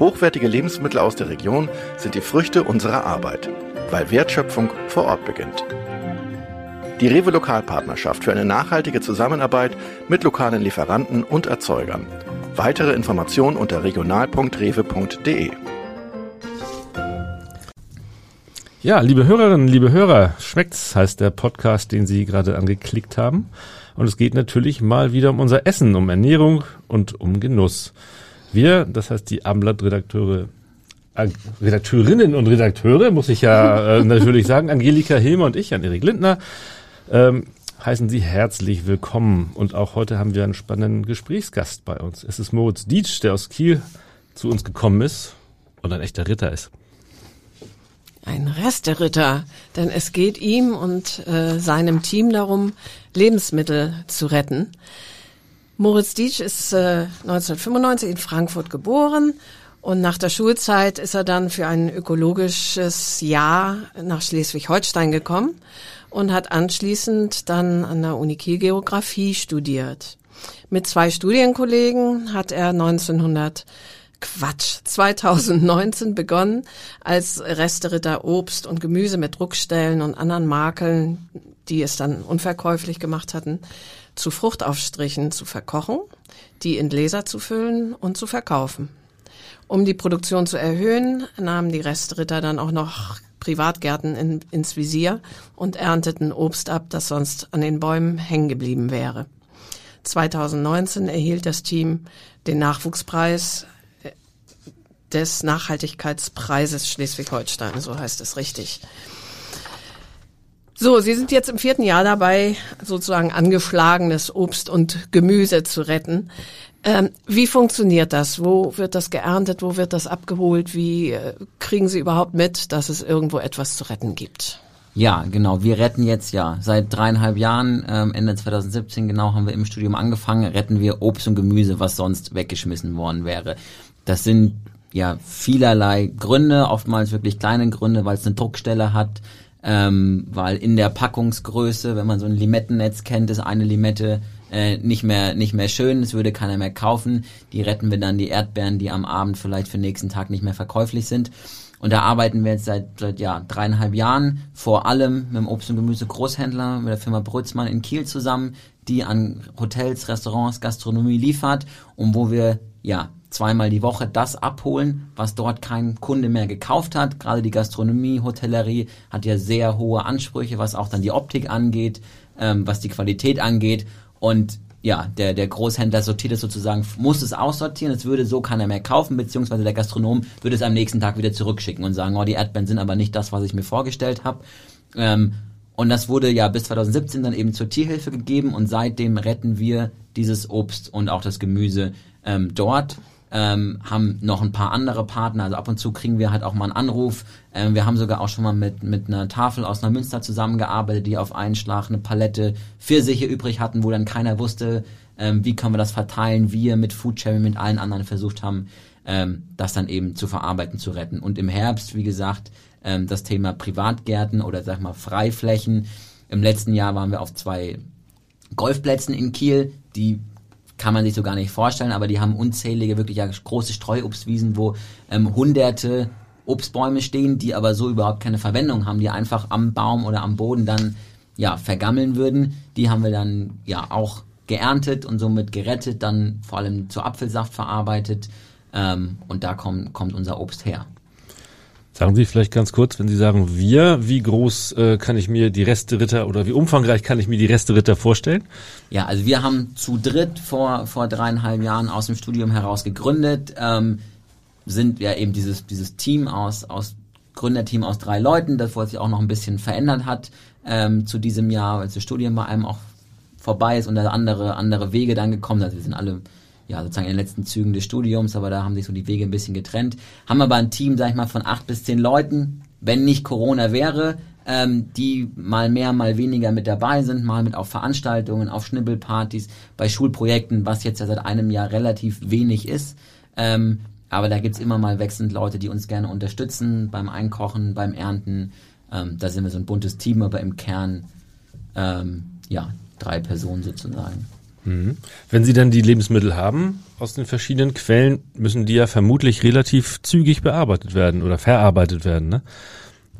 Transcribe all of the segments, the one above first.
Hochwertige Lebensmittel aus der Region sind die Früchte unserer Arbeit, weil Wertschöpfung vor Ort beginnt. Die Rewe Lokalpartnerschaft für eine nachhaltige Zusammenarbeit mit lokalen Lieferanten und Erzeugern. Weitere Informationen unter regional.rewe.de. Ja, liebe Hörerinnen, liebe Hörer, schmeckt's heißt der Podcast, den Sie gerade angeklickt haben. Und es geht natürlich mal wieder um unser Essen, um Ernährung und um Genuss. Wir, das heißt die Amblatt-Redakteure, äh, Redakteurinnen und Redakteure, muss ich ja äh, natürlich sagen, Angelika Hilmer und ich, Jan-Erik Lindner, ähm, heißen Sie herzlich willkommen. Und auch heute haben wir einen spannenden Gesprächsgast bei uns. Es ist Moritz Dietsch, der aus Kiel zu uns gekommen ist und ein echter Ritter ist. Ein Resteritter, denn es geht ihm und äh, seinem Team darum, Lebensmittel zu retten. Moritz Dietsch ist äh, 1995 in Frankfurt geboren und nach der Schulzeit ist er dann für ein ökologisches Jahr nach Schleswig-Holstein gekommen und hat anschließend dann an der Uni Kiel Geografie studiert. Mit zwei Studienkollegen hat er 1900 Quatsch, 2019 begonnen, als Resteritter Obst und Gemüse mit Druckstellen und anderen Makeln, die es dann unverkäuflich gemacht hatten, zu Fruchtaufstrichen zu verkochen, die in Gläser zu füllen und zu verkaufen. Um die Produktion zu erhöhen, nahmen die Restritter dann auch noch Privatgärten in, ins Visier und ernteten Obst ab, das sonst an den Bäumen hängen geblieben wäre. 2019 erhielt das Team den Nachwuchspreis äh, des Nachhaltigkeitspreises Schleswig-Holstein, so heißt es richtig. So, Sie sind jetzt im vierten Jahr dabei, sozusagen angeschlagenes Obst und Gemüse zu retten. Ähm, wie funktioniert das? Wo wird das geerntet? Wo wird das abgeholt? Wie äh, kriegen Sie überhaupt mit, dass es irgendwo etwas zu retten gibt? Ja, genau. Wir retten jetzt ja seit dreieinhalb Jahren, ähm, Ende 2017 genau, haben wir im Studium angefangen, retten wir Obst und Gemüse, was sonst weggeschmissen worden wäre. Das sind ja vielerlei Gründe, oftmals wirklich kleine Gründe, weil es eine Druckstelle hat, ähm, weil in der Packungsgröße, wenn man so ein Limettennetz kennt, ist eine Limette äh, nicht mehr nicht mehr schön, es würde keiner mehr kaufen. Die retten wir dann die Erdbeeren, die am Abend vielleicht für den nächsten Tag nicht mehr verkäuflich sind. Und da arbeiten wir jetzt seit, seit ja, dreieinhalb Jahren, vor allem mit dem Obst- und Gemüse Großhändler, mit der Firma Brötzmann in Kiel zusammen, die an Hotels, Restaurants, Gastronomie liefert und wo wir ja zweimal die Woche das abholen, was dort kein Kunde mehr gekauft hat. Gerade die Gastronomie, Hotellerie hat ja sehr hohe Ansprüche, was auch dann die Optik angeht, ähm, was die Qualität angeht. Und ja, der, der Großhändler sortiert es sozusagen, muss es aussortieren, es würde so keiner mehr kaufen, beziehungsweise der Gastronom würde es am nächsten Tag wieder zurückschicken und sagen, oh, die Erdbeeren sind aber nicht das, was ich mir vorgestellt habe. Ähm, und das wurde ja bis 2017 dann eben zur Tierhilfe gegeben und seitdem retten wir dieses Obst und auch das Gemüse ähm, dort ähm, haben noch ein paar andere Partner. Also ab und zu kriegen wir halt auch mal einen Anruf. Ähm, wir haben sogar auch schon mal mit, mit einer Tafel aus Neumünster zusammengearbeitet, die auf einen Schlag eine Palette Pfirsiche übrig hatten, wo dann keiner wusste, ähm, wie können wir das verteilen. Wir mit Foodsharing, mit allen anderen versucht haben, ähm, das dann eben zu verarbeiten, zu retten. Und im Herbst, wie gesagt, ähm, das Thema Privatgärten oder sag mal Freiflächen. Im letzten Jahr waren wir auf zwei Golfplätzen in Kiel, die kann man sich so gar nicht vorstellen, aber die haben unzählige, wirklich ja, große Streuobstwiesen, wo ähm, hunderte Obstbäume stehen, die aber so überhaupt keine Verwendung haben, die einfach am Baum oder am Boden dann ja vergammeln würden. Die haben wir dann ja auch geerntet und somit gerettet, dann vor allem zu Apfelsaft verarbeitet ähm, und da kommt, kommt unser Obst her. Sagen Sie vielleicht ganz kurz, wenn Sie sagen wir, wie groß äh, kann ich mir die Reste-Ritter oder wie umfangreich kann ich mir die Reste-Ritter vorstellen? Ja, also wir haben zu dritt vor, vor dreieinhalb Jahren aus dem Studium heraus gegründet, ähm, sind ja eben dieses, dieses Team aus, aus Gründerteam aus drei Leuten, das sich auch noch ein bisschen verändert hat ähm, zu diesem Jahr, als das Studium bei einem auch vorbei ist und da andere, andere Wege dann gekommen sind. Also wir sind alle ja, sozusagen in den letzten Zügen des Studiums, aber da haben sich so die Wege ein bisschen getrennt. Haben aber ein Team, sag ich mal, von acht bis zehn Leuten, wenn nicht Corona wäre, ähm, die mal mehr, mal weniger mit dabei sind, mal mit auf Veranstaltungen, auf Schnibbelpartys, bei Schulprojekten, was jetzt ja seit einem Jahr relativ wenig ist. Ähm, aber da gibt's immer mal wechselnd Leute, die uns gerne unterstützen beim Einkochen, beim Ernten. Ähm, da sind wir so ein buntes Team, aber im Kern ähm, ja drei Personen sozusagen. Mhm. Wenn Sie dann die Lebensmittel haben aus den verschiedenen Quellen, müssen die ja vermutlich relativ zügig bearbeitet werden oder verarbeitet werden. Ne?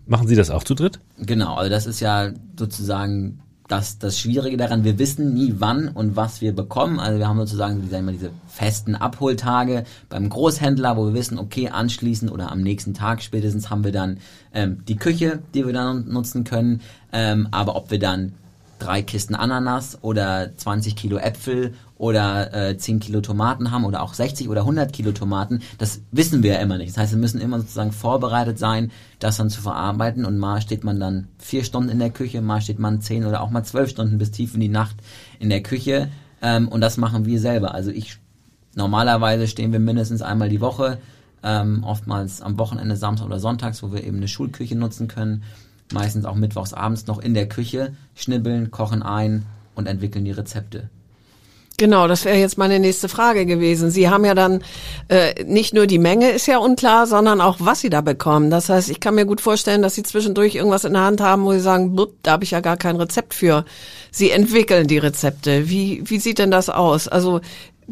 Machen Sie das auch zu dritt? Genau, also das ist ja sozusagen das, das Schwierige daran. Wir wissen nie, wann und was wir bekommen. Also wir haben sozusagen sagen wir, diese festen Abholtage beim Großhändler, wo wir wissen, okay, anschließend oder am nächsten Tag spätestens haben wir dann ähm, die Küche, die wir dann nutzen können. Ähm, aber ob wir dann drei Kisten Ananas oder 20 Kilo Äpfel oder äh, 10 Kilo Tomaten haben oder auch 60 oder 100 Kilo Tomaten, das wissen wir ja immer nicht. Das heißt, wir müssen immer sozusagen vorbereitet sein, das dann zu verarbeiten und mal steht man dann vier Stunden in der Küche, mal steht man zehn oder auch mal zwölf Stunden bis tief in die Nacht in der Küche ähm, und das machen wir selber. Also ich, normalerweise stehen wir mindestens einmal die Woche, ähm, oftmals am Wochenende, Samstag oder Sonntags, wo wir eben eine Schulküche nutzen können meistens auch mittwochs abends noch in der Küche, schnibbeln, kochen ein und entwickeln die Rezepte. Genau, das wäre jetzt meine nächste Frage gewesen. Sie haben ja dann äh, nicht nur die Menge ist ja unklar, sondern auch was Sie da bekommen. Das heißt, ich kann mir gut vorstellen, dass Sie zwischendurch irgendwas in der Hand haben, wo Sie sagen, da habe ich ja gar kein Rezept für. Sie entwickeln die Rezepte. Wie wie sieht denn das aus? Also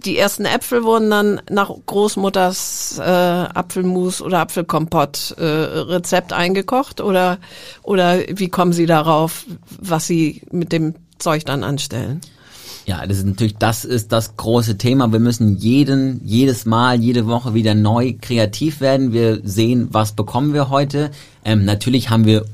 die ersten Äpfel wurden dann nach Großmutters äh, Apfelmus oder Apfelkompott äh, Rezept eingekocht oder oder wie kommen Sie darauf, was Sie mit dem Zeug dann anstellen? Ja, das ist natürlich, das ist das große Thema. Wir müssen jeden, jedes Mal, jede Woche wieder neu kreativ werden. Wir sehen, was bekommen wir heute. Ähm, natürlich haben wir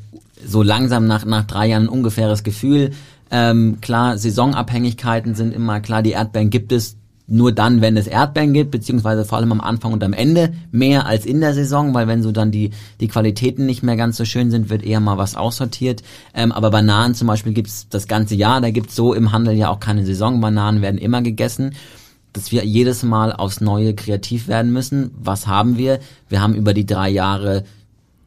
so langsam nach, nach drei Jahren ein ungefähres Gefühl. Ähm, klar, Saisonabhängigkeiten sind immer klar. Die Erdbeeren gibt es nur dann, wenn es Erdbeeren gibt, beziehungsweise vor allem am Anfang und am Ende mehr als in der Saison, weil wenn so dann die, die Qualitäten nicht mehr ganz so schön sind, wird eher mal was aussortiert. Ähm, aber Bananen zum Beispiel gibt's das ganze Jahr, da gibt's so im Handel ja auch keine Saisonbananen, werden immer gegessen dass wir jedes Mal aufs Neue kreativ werden müssen. Was haben wir? Wir haben über die drei Jahre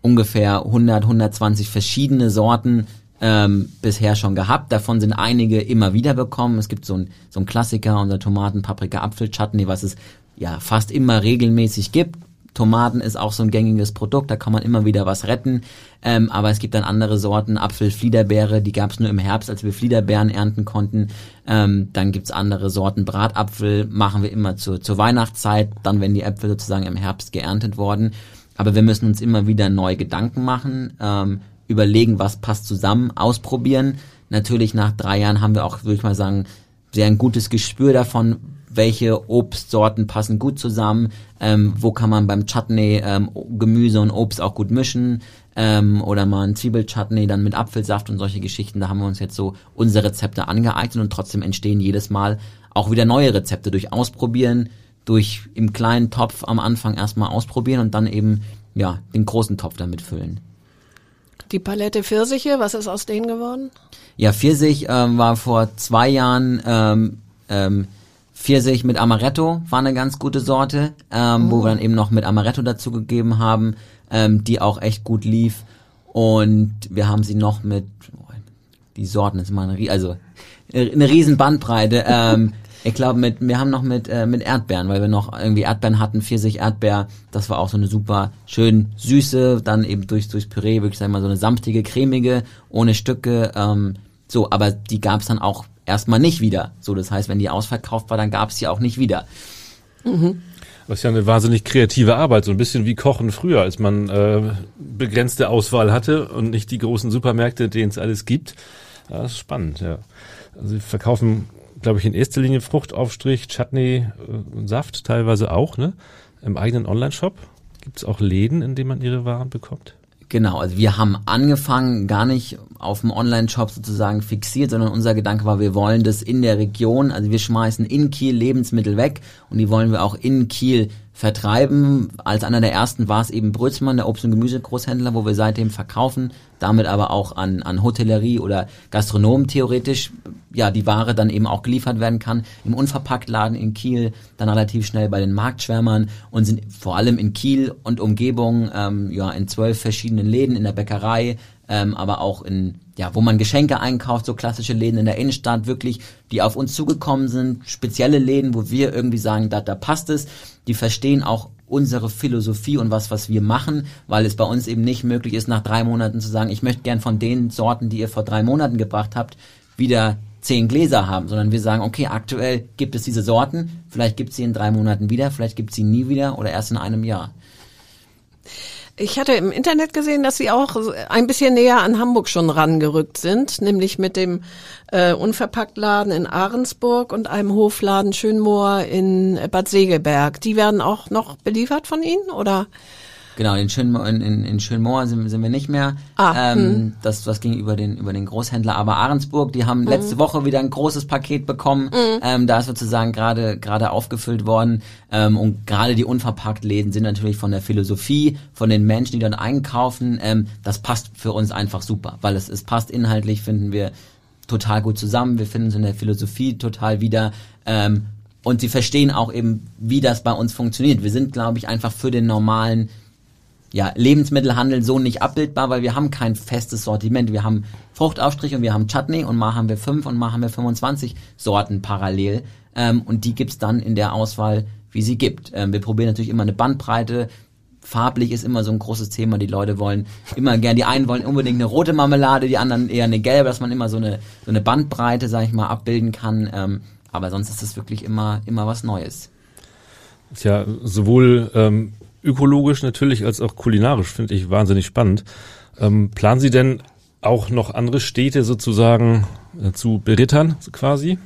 ungefähr 100, 120 verschiedene Sorten ähm, bisher schon gehabt. Davon sind einige immer wieder bekommen. Es gibt so ein, so ein Klassiker, unser Tomaten, Paprika, Apfel, Chutney, was es ja fast immer regelmäßig gibt. Tomaten ist auch so ein gängiges Produkt, da kann man immer wieder was retten. Ähm, aber es gibt dann andere Sorten, Apfel, Fliederbeere, die gab es nur im Herbst, als wir Fliederbeeren ernten konnten. Ähm, dann gibt's andere Sorten, Bratapfel machen wir immer zur, zur Weihnachtszeit, dann wenn die Äpfel sozusagen im Herbst geerntet worden. Aber wir müssen uns immer wieder neu Gedanken machen. Ähm, überlegen, was passt zusammen, ausprobieren. Natürlich nach drei Jahren haben wir auch, würde ich mal sagen, sehr ein gutes Gespür davon, welche Obstsorten passen gut zusammen, ähm, wo kann man beim Chutney ähm, Gemüse und Obst auch gut mischen ähm, oder mal ein Zwiebelchutney dann mit Apfelsaft und solche Geschichten. Da haben wir uns jetzt so unsere Rezepte angeeignet und trotzdem entstehen jedes Mal auch wieder neue Rezepte durch Ausprobieren, durch im kleinen Topf am Anfang erstmal ausprobieren und dann eben ja den großen Topf damit füllen. Die Palette Pfirsiche, was ist aus denen geworden? Ja, Pfirsich ähm, war vor zwei Jahren ähm, ähm, Pfirsich mit Amaretto, war eine ganz gute Sorte, ähm, oh. wo wir dann eben noch mit Amaretto dazu gegeben haben, ähm, die auch echt gut lief. Und wir haben sie noch mit, die Sorten ist mal eine, also eine riesen Bandbreite. ähm, ich glaube, mit wir haben noch mit äh, mit Erdbeeren, weil wir noch irgendwie Erdbeeren hatten, Pfirsich, Erdbeer. Das war auch so eine super schön süße, dann eben durch durchs Püree wirklich sagen wir mal so eine samtige, cremige, ohne Stücke. Ähm, so, aber die gab es dann auch erstmal nicht wieder. So, das heißt, wenn die ausverkauft war, dann gab es die auch nicht wieder. Mhm. Das ist ja eine wahnsinnig kreative Arbeit, so ein bisschen wie Kochen früher, als man äh, begrenzte Auswahl hatte und nicht die großen Supermärkte, denen es alles gibt. Ja, das ist spannend, ja. Also sie verkaufen glaube ich, in erster Linie Fruchtaufstrich, Chutney äh, Saft teilweise auch, ne? Im eigenen Online-Shop. Gibt es auch Läden, in denen man ihre Waren bekommt? Genau, also wir haben angefangen, gar nicht auf dem Online-Shop sozusagen fixiert, sondern unser Gedanke war, wir wollen das in der Region, also wir schmeißen in Kiel Lebensmittel weg und die wollen wir auch in Kiel vertreiben. Als einer der ersten war es eben Brötzmann, der Obst- und Gemüsegroßhändler, wo wir seitdem verkaufen, damit aber auch an, an Hotellerie oder Gastronomen theoretisch ja die Ware dann eben auch geliefert werden kann. Im Unverpacktladen in Kiel, dann relativ schnell bei den Marktschwärmern und sind vor allem in Kiel und Umgebung ähm, ja in zwölf verschiedenen Läden in der Bäckerei, ähm, aber auch in, ja, wo man Geschenke einkauft, so klassische Läden in der Innenstadt, wirklich, die auf uns zugekommen sind, spezielle Läden, wo wir irgendwie sagen, da, da passt es, die verstehen auch unsere Philosophie und was, was wir machen, weil es bei uns eben nicht möglich ist, nach drei Monaten zu sagen, ich möchte gern von den Sorten, die ihr vor drei Monaten gebracht habt, wieder zehn Gläser haben, sondern wir sagen, okay, aktuell gibt es diese Sorten, vielleicht gibt es sie in drei Monaten wieder, vielleicht gibt es sie nie wieder oder erst in einem Jahr. Ich hatte im Internet gesehen, dass Sie auch ein bisschen näher an Hamburg schon rangerückt sind, nämlich mit dem äh, Unverpacktladen in Ahrensburg und einem Hofladen Schönmoor in Bad Segeberg. Die werden auch noch beliefert von Ihnen, oder? Genau, in, Schönmo in, in, in Schönmoor sind, sind wir nicht mehr. Ah, ähm, hm. das, das ging über den, über den Großhändler. Aber Ahrensburg, die haben letzte Mhm. Woche wieder ein großes Paket bekommen. Ähm, da ist sozusagen gerade gerade aufgefüllt worden. Ähm, und gerade die Unverpacktläden sind natürlich von der Philosophie, von den Menschen, die dort einkaufen, ähm, das passt für uns einfach super. Weil es, es passt inhaltlich, finden wir total gut zusammen. Wir finden es in der Philosophie total wieder. Ähm, und sie verstehen auch eben, wie das bei uns funktioniert. Wir sind, glaube ich, einfach für den normalen ja, Lebensmittelhandel so nicht abbildbar, weil wir haben kein festes Sortiment. Wir haben Fruchtaufstrich und wir haben Chutney und mal haben wir fünf und mal haben wir 25 Sorten parallel. Ähm, und die gibt's dann in der Auswahl, wie sie gibt. Ähm, wir probieren natürlich immer eine Bandbreite. Farblich ist immer so ein großes Thema. Die Leute wollen immer gern, die einen wollen unbedingt eine rote Marmelade, die anderen eher eine gelbe, dass man immer so eine, so eine Bandbreite, sag ich mal, abbilden kann. Ähm, aber sonst ist es wirklich immer, immer was Neues. Ist ja sowohl ähm, ökologisch natürlich als auch kulinarisch, finde ich wahnsinnig spannend. Ähm, planen Sie denn auch noch andere Städte sozusagen äh, zu berittern, quasi?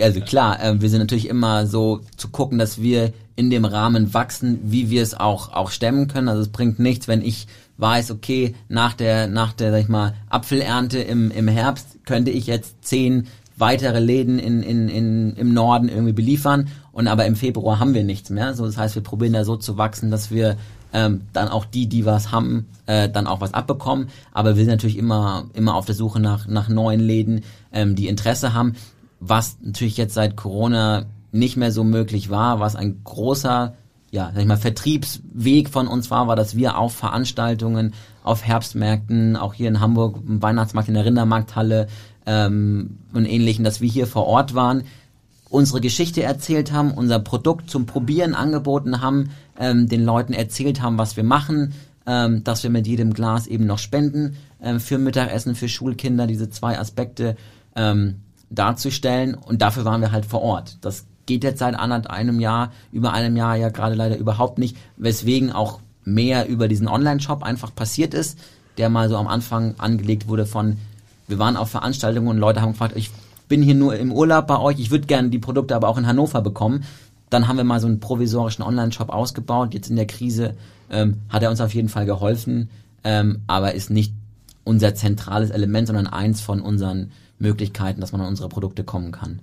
Also klar, äh, wir sind natürlich immer so zu gucken, dass wir in dem Rahmen wachsen, wie wir es auch auch stemmen können. Also es bringt nichts, wenn ich weiß, okay, nach der nach der sag ich mal Apfelernte im im Herbst könnte ich jetzt zehn weitere Läden in, in, in, im Norden irgendwie beliefern und aber im Februar haben wir nichts mehr. So, das heißt, wir probieren da so zu wachsen, dass wir ähm, dann auch die, die was haben, äh, dann auch was abbekommen. Aber wir sind natürlich immer immer auf der Suche nach nach neuen Läden, ähm, die Interesse haben was natürlich jetzt seit Corona nicht mehr so möglich war, was ein großer, ja, sag ich mal, Vertriebsweg von uns war, war, dass wir auf Veranstaltungen, auf Herbstmärkten, auch hier in Hamburg, im Weihnachtsmarkt in der Rindermarkthalle ähm, und ähnlichen, dass wir hier vor Ort waren, unsere Geschichte erzählt haben, unser Produkt zum Probieren angeboten haben, ähm, den Leuten erzählt haben, was wir machen, ähm, dass wir mit jedem Glas eben noch spenden ähm, für Mittagessen, für Schulkinder, diese zwei Aspekte ähm, darzustellen und dafür waren wir halt vor Ort. Das geht jetzt seit anderthalb einem Jahr, über einem Jahr ja gerade leider überhaupt nicht, weswegen auch mehr über diesen Online-Shop einfach passiert ist, der mal so am Anfang angelegt wurde von, wir waren auf Veranstaltungen und Leute haben gefragt, ich bin hier nur im Urlaub bei euch, ich würde gerne die Produkte aber auch in Hannover bekommen. Dann haben wir mal so einen provisorischen Online-Shop ausgebaut. Jetzt in der Krise ähm, hat er uns auf jeden Fall geholfen, ähm, aber ist nicht unser zentrales Element, sondern eins von unseren Möglichkeiten, dass man an unsere Produkte kommen kann.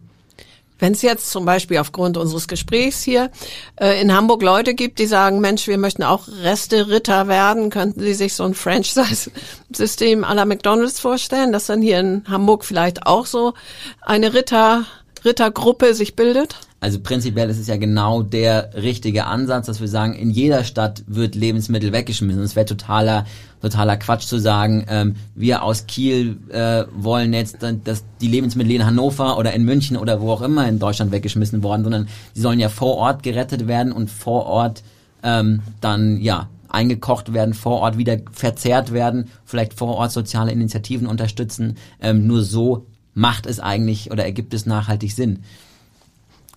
Wenn es jetzt zum Beispiel aufgrund unseres Gesprächs hier äh, in Hamburg Leute gibt, die sagen, Mensch, wir möchten auch Reste-Ritter werden, könnten Sie sich so ein Franchise-System à la McDonalds vorstellen, dass dann hier in Hamburg vielleicht auch so eine Ritter, Rittergruppe sich bildet? Also prinzipiell ist es ja genau der richtige Ansatz, dass wir sagen, in jeder Stadt wird Lebensmittel weggeschmissen. Es wäre totaler, totaler Quatsch zu sagen, ähm, wir aus Kiel äh, wollen jetzt, dass die Lebensmittel in Hannover oder in München oder wo auch immer in Deutschland weggeschmissen worden, sondern die sollen ja vor Ort gerettet werden und vor Ort ähm, dann ja eingekocht werden, vor Ort wieder verzehrt werden, vielleicht vor Ort soziale Initiativen unterstützen. Ähm, nur so macht es eigentlich oder ergibt es nachhaltig Sinn.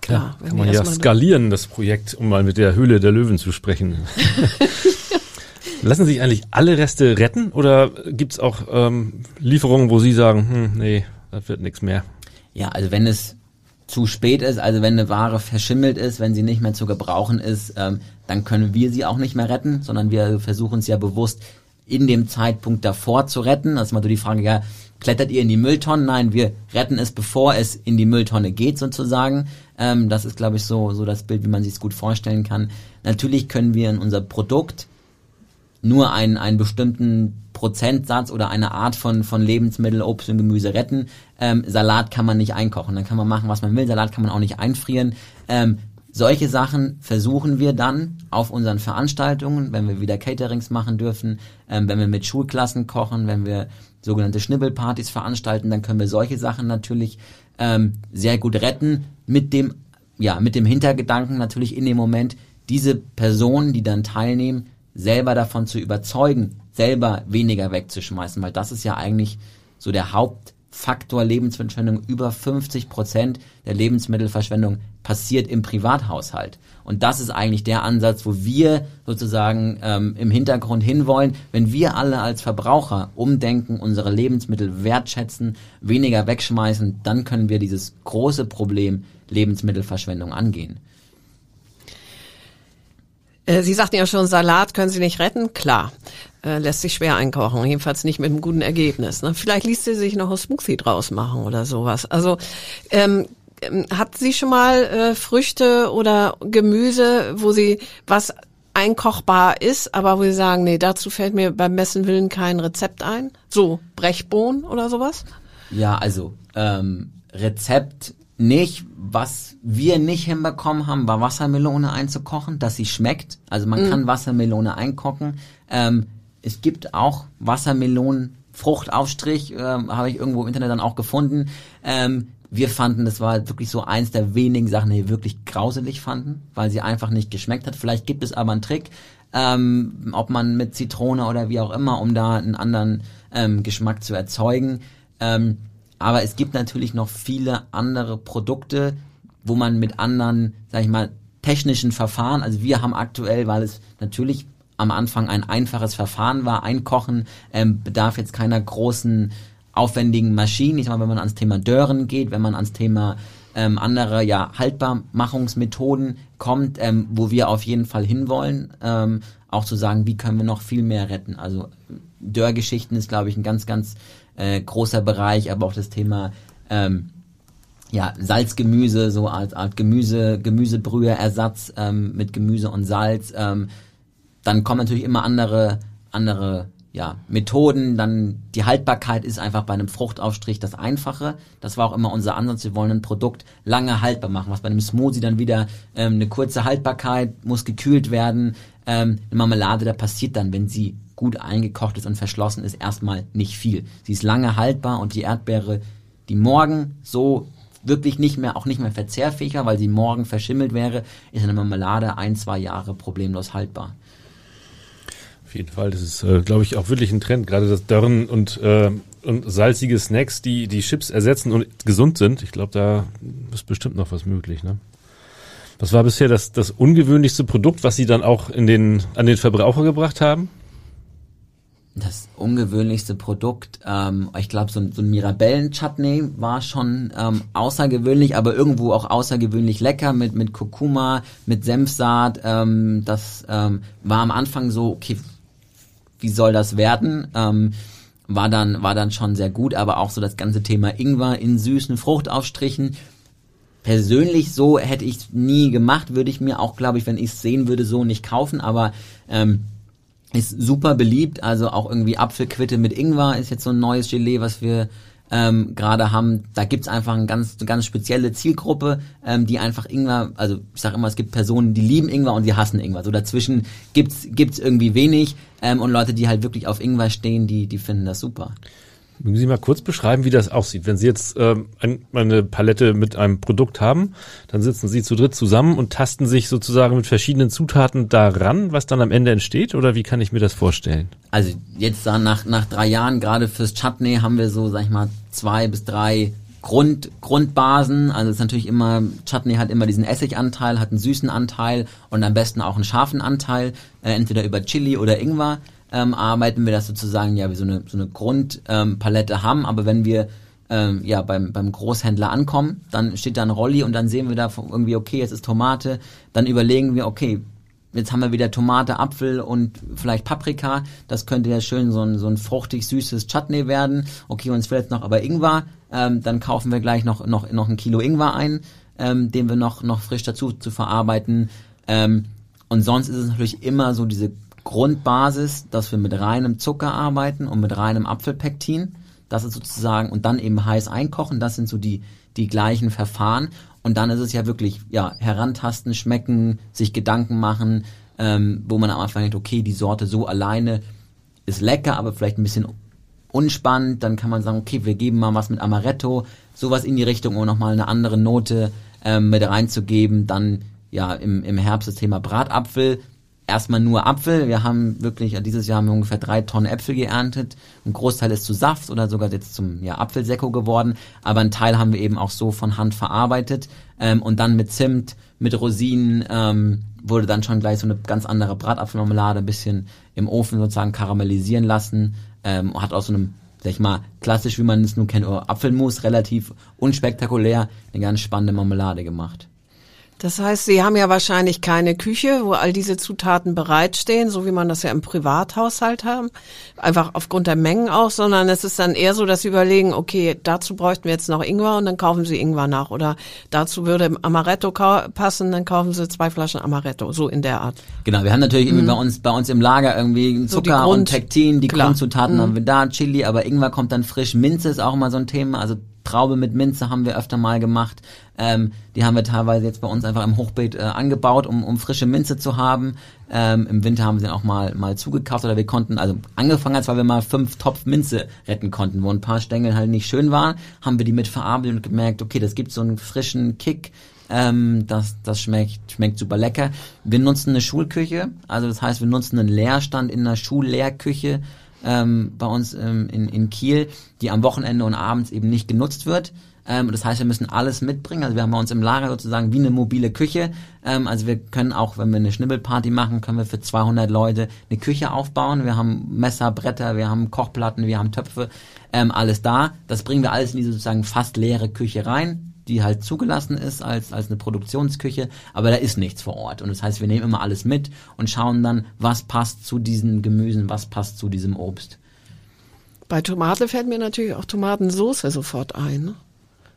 Klar, wenn Kann man ja skalieren, das Projekt, um mal mit der Höhle der Löwen zu sprechen. Lassen sich eigentlich alle Reste retten oder gibt's auch ähm, Lieferungen, wo Sie sagen, hm, nee, das wird nichts mehr? Ja, also wenn es zu spät ist, also wenn eine Ware verschimmelt ist, wenn sie nicht mehr zu gebrauchen ist, ähm, dann können wir sie auch nicht mehr retten, sondern wir versuchen es ja bewusst in dem Zeitpunkt davor zu retten. Das ist mal so die Frage, ja, klettert ihr in die Mülltonne? Nein, wir retten es, bevor es in die Mülltonne geht sozusagen. Ähm, das ist, glaube ich, so, so das Bild, wie man sich es gut vorstellen kann. Natürlich können wir in unser Produkt nur einen, einen bestimmten Prozentsatz oder eine Art von, von Lebensmittel, Obst und Gemüse retten. Ähm, Salat kann man nicht einkochen. Dann kann man machen, was man will. Salat kann man auch nicht einfrieren. Ähm, solche Sachen versuchen wir dann auf unseren Veranstaltungen, wenn wir wieder Caterings machen dürfen, ähm, wenn wir mit Schulklassen kochen, wenn wir sogenannte Schnibbelpartys veranstalten, dann können wir solche Sachen natürlich ähm, sehr gut retten mit dem ja mit dem Hintergedanken natürlich in dem Moment diese Personen, die dann teilnehmen, selber davon zu überzeugen, selber weniger wegzuschmeißen, weil das ist ja eigentlich so der Hauptfaktor Lebensverschwendung. Über 50 Prozent der Lebensmittelverschwendung passiert im Privathaushalt. Und das ist eigentlich der Ansatz, wo wir sozusagen ähm, im Hintergrund hinwollen. Wenn wir alle als Verbraucher umdenken, unsere Lebensmittel wertschätzen, weniger wegschmeißen, dann können wir dieses große Problem Lebensmittelverschwendung angehen. Äh, Sie sagten ja schon, Salat können Sie nicht retten. Klar, äh, lässt sich schwer einkochen, jedenfalls nicht mit einem guten Ergebnis. Ne? Vielleicht ließ sie sich noch ein Smoothie draus machen oder sowas. Also ähm, ähm, hat sie schon mal äh, Früchte oder Gemüse, wo sie was einkochbar ist, aber wo sie sagen, nee, dazu fällt mir beim besten Willen kein Rezept ein? So, Brechbohnen oder sowas? Ja, also ähm, Rezept nicht. Was wir nicht hinbekommen haben, war Wassermelone einzukochen, dass sie schmeckt. Also man mm. kann Wassermelone einkochen. Ähm, es gibt auch Wassermelonen Fruchtaufstrich, ähm, habe ich irgendwo im Internet dann auch gefunden. Ähm, wir fanden, das war wirklich so eins der wenigen Sachen, die wir wirklich grauselig fanden, weil sie einfach nicht geschmeckt hat. Vielleicht gibt es aber einen Trick, ähm, ob man mit Zitrone oder wie auch immer, um da einen anderen ähm, Geschmack zu erzeugen. Ähm, aber es gibt natürlich noch viele andere Produkte, wo man mit anderen, sag ich mal, technischen Verfahren, also wir haben aktuell, weil es natürlich am Anfang ein einfaches Verfahren war, einkochen, ähm, bedarf jetzt keiner großen aufwendigen Maschinen. Ich sag mal, wenn man ans Thema Dören geht, wenn man ans Thema ähm, andere ja Haltbarmachungsmethoden kommt, ähm, wo wir auf jeden Fall hinwollen, ähm, auch zu sagen, wie können wir noch viel mehr retten. Also Dörrgeschichten ist, glaube ich, ein ganz, ganz äh, großer Bereich, aber auch das Thema ähm, ja, Salzgemüse, so als Art Gemüse, Gemüsebrühe-Ersatz ähm, mit Gemüse und Salz. Ähm, dann kommen natürlich immer andere, andere ja, Methoden, dann die Haltbarkeit ist einfach bei einem Fruchtaufstrich das Einfache. Das war auch immer unser Ansatz. Wir wollen ein Produkt lange haltbar machen. Was bei einem Smoothie dann wieder ähm, eine kurze Haltbarkeit, muss gekühlt werden. Ähm, eine Marmelade, da passiert dann, wenn sie gut eingekocht ist und verschlossen ist, erstmal nicht viel. Sie ist lange haltbar und die Erdbeere, die morgen so wirklich nicht mehr, auch nicht mehr verzehrfähiger, weil sie morgen verschimmelt wäre, ist eine Marmelade ein, zwei Jahre problemlos haltbar. Auf jeden Fall, das ist, äh, glaube ich, auch wirklich ein Trend, gerade das Dörren und, äh, und salzige Snacks, die die Chips ersetzen und gesund sind. Ich glaube, da ist bestimmt noch was möglich. Ne? Was war bisher das, das ungewöhnlichste Produkt, was Sie dann auch in den, an den Verbraucher gebracht haben? Das ungewöhnlichste Produkt, ähm, ich glaube, so, so ein Mirabellen-Chutney war schon ähm, außergewöhnlich, aber irgendwo auch außergewöhnlich lecker mit mit Kurkuma, mit Senfsaat. Ähm, das ähm, war am Anfang so, okay, wie soll das werden? Ähm, war dann war dann schon sehr gut, aber auch so das ganze Thema Ingwer in süßen Fruchtaufstrichen. Persönlich so hätte ich nie gemacht, würde ich mir auch, glaube ich, wenn ich es sehen würde, so nicht kaufen. Aber ähm, ist super beliebt, also auch irgendwie Apfelquitte mit Ingwer ist jetzt so ein neues Gelee, was wir ähm, gerade haben. Da gibt's einfach eine ganz, eine ganz spezielle Zielgruppe, ähm, die einfach Ingwer, also ich sage immer, es gibt Personen, die lieben Ingwer und die hassen Ingwer. So dazwischen gibt's gibt's irgendwie wenig ähm, und Leute, die halt wirklich auf Ingwer stehen, die, die finden das super. Mögen Sie mal kurz beschreiben, wie das aussieht? Wenn Sie jetzt ähm, eine Palette mit einem Produkt haben, dann sitzen Sie zu dritt zusammen und tasten sich sozusagen mit verschiedenen Zutaten daran, was dann am Ende entsteht? Oder wie kann ich mir das vorstellen? Also jetzt nach, nach drei Jahren, gerade fürs Chutney, haben wir so, sag ich mal, zwei bis drei Grund, Grundbasen. Also es ist natürlich immer, Chutney hat immer diesen Essiganteil, hat einen süßen Anteil und am besten auch einen scharfen Anteil, äh, entweder über Chili oder Ingwer ähm, arbeiten wir das sozusagen ja wie so eine, so eine Grundpalette ähm, haben, aber wenn wir ähm, ja beim, beim Großhändler ankommen, dann steht da ein Rolli und dann sehen wir da irgendwie, okay, jetzt ist Tomate, dann überlegen wir, okay, jetzt haben wir wieder Tomate, Apfel und vielleicht Paprika. Das könnte ja schön so ein, so ein fruchtig süßes Chutney werden. Okay, uns fehlt noch aber Ingwer. Ähm, dann kaufen wir gleich noch, noch, noch ein Kilo Ingwer ein, ähm, den wir noch, noch frisch dazu zu verarbeiten. Ähm, und sonst ist es natürlich immer so diese Grundbasis, dass wir mit reinem Zucker arbeiten und mit reinem Apfelpektin. Das ist sozusagen, und dann eben heiß einkochen. Das sind so die, die gleichen Verfahren. Und dann ist es ja wirklich, ja, herantasten, schmecken, sich Gedanken machen, ähm, wo man am Anfang denkt, okay, die Sorte so alleine ist lecker, aber vielleicht ein bisschen unspannend. Dann kann man sagen, okay, wir geben mal was mit Amaretto, sowas in die Richtung, um nochmal eine andere Note ähm, mit reinzugeben. Dann, ja, im, im Herbst das Thema Bratapfel erstmal nur Apfel. Wir haben wirklich, dieses Jahr haben wir ungefähr drei Tonnen Äpfel geerntet. Ein Großteil ist zu Saft oder sogar jetzt zum ja, Apfelsäcko geworden. Aber ein Teil haben wir eben auch so von Hand verarbeitet. Ähm, und dann mit Zimt, mit Rosinen ähm, wurde dann schon gleich so eine ganz andere Bratapfelmarmelade ein bisschen im Ofen sozusagen karamellisieren lassen. Ähm, hat aus so einem sag ich mal, klassisch, wie man es nun kennt, Apfelmus, relativ unspektakulär, eine ganz spannende Marmelade gemacht. Das heißt, Sie haben ja wahrscheinlich keine Küche, wo all diese Zutaten bereitstehen, so wie man das ja im Privathaushalt haben, einfach aufgrund der Mengen auch, sondern es ist dann eher so, dass Sie überlegen, okay, dazu bräuchten wir jetzt noch Ingwer und dann kaufen Sie Ingwer nach oder dazu würde Amaretto passen, dann kaufen Sie zwei Flaschen Amaretto, so in der Art. Genau, wir haben natürlich mhm. irgendwie bei uns bei uns im Lager irgendwie Zucker so Grund, und Pektin, die. Grundzutaten mhm. haben wir da, Chili, aber Ingwer kommt dann frisch, Minze ist auch immer so ein Thema, also Traube mit Minze haben wir öfter mal gemacht. Ähm, die haben wir teilweise jetzt bei uns einfach im Hochbeet äh, angebaut, um, um frische Minze zu haben. Ähm, Im Winter haben wir sie auch mal mal zugekauft oder wir konnten, also angefangen als weil wir mal fünf Topf Minze retten konnten, wo ein paar Stängel halt nicht schön waren, haben wir die mit verarbeitet und gemerkt, okay, das gibt so einen frischen Kick. Ähm, das, das schmeckt, schmeckt super lecker. Wir nutzen eine Schulküche, also das heißt, wir nutzen einen Leerstand in einer Schullehrküche ähm, bei uns ähm, in, in Kiel, die am Wochenende und abends eben nicht genutzt wird. Ähm, das heißt, wir müssen alles mitbringen. Also wir haben bei uns im Lager sozusagen wie eine mobile Küche. Ähm, also wir können auch, wenn wir eine Schnibbelparty machen, können wir für 200 Leute eine Küche aufbauen. Wir haben Messer, Bretter, wir haben Kochplatten, wir haben Töpfe, ähm, alles da. Das bringen wir alles in diese sozusagen fast leere Küche rein die halt zugelassen ist als, als eine Produktionsküche, aber da ist nichts vor Ort. Und das heißt, wir nehmen immer alles mit und schauen dann, was passt zu diesen Gemüsen, was passt zu diesem Obst. Bei Tomate fällt mir natürlich auch Tomatensauce sofort ein.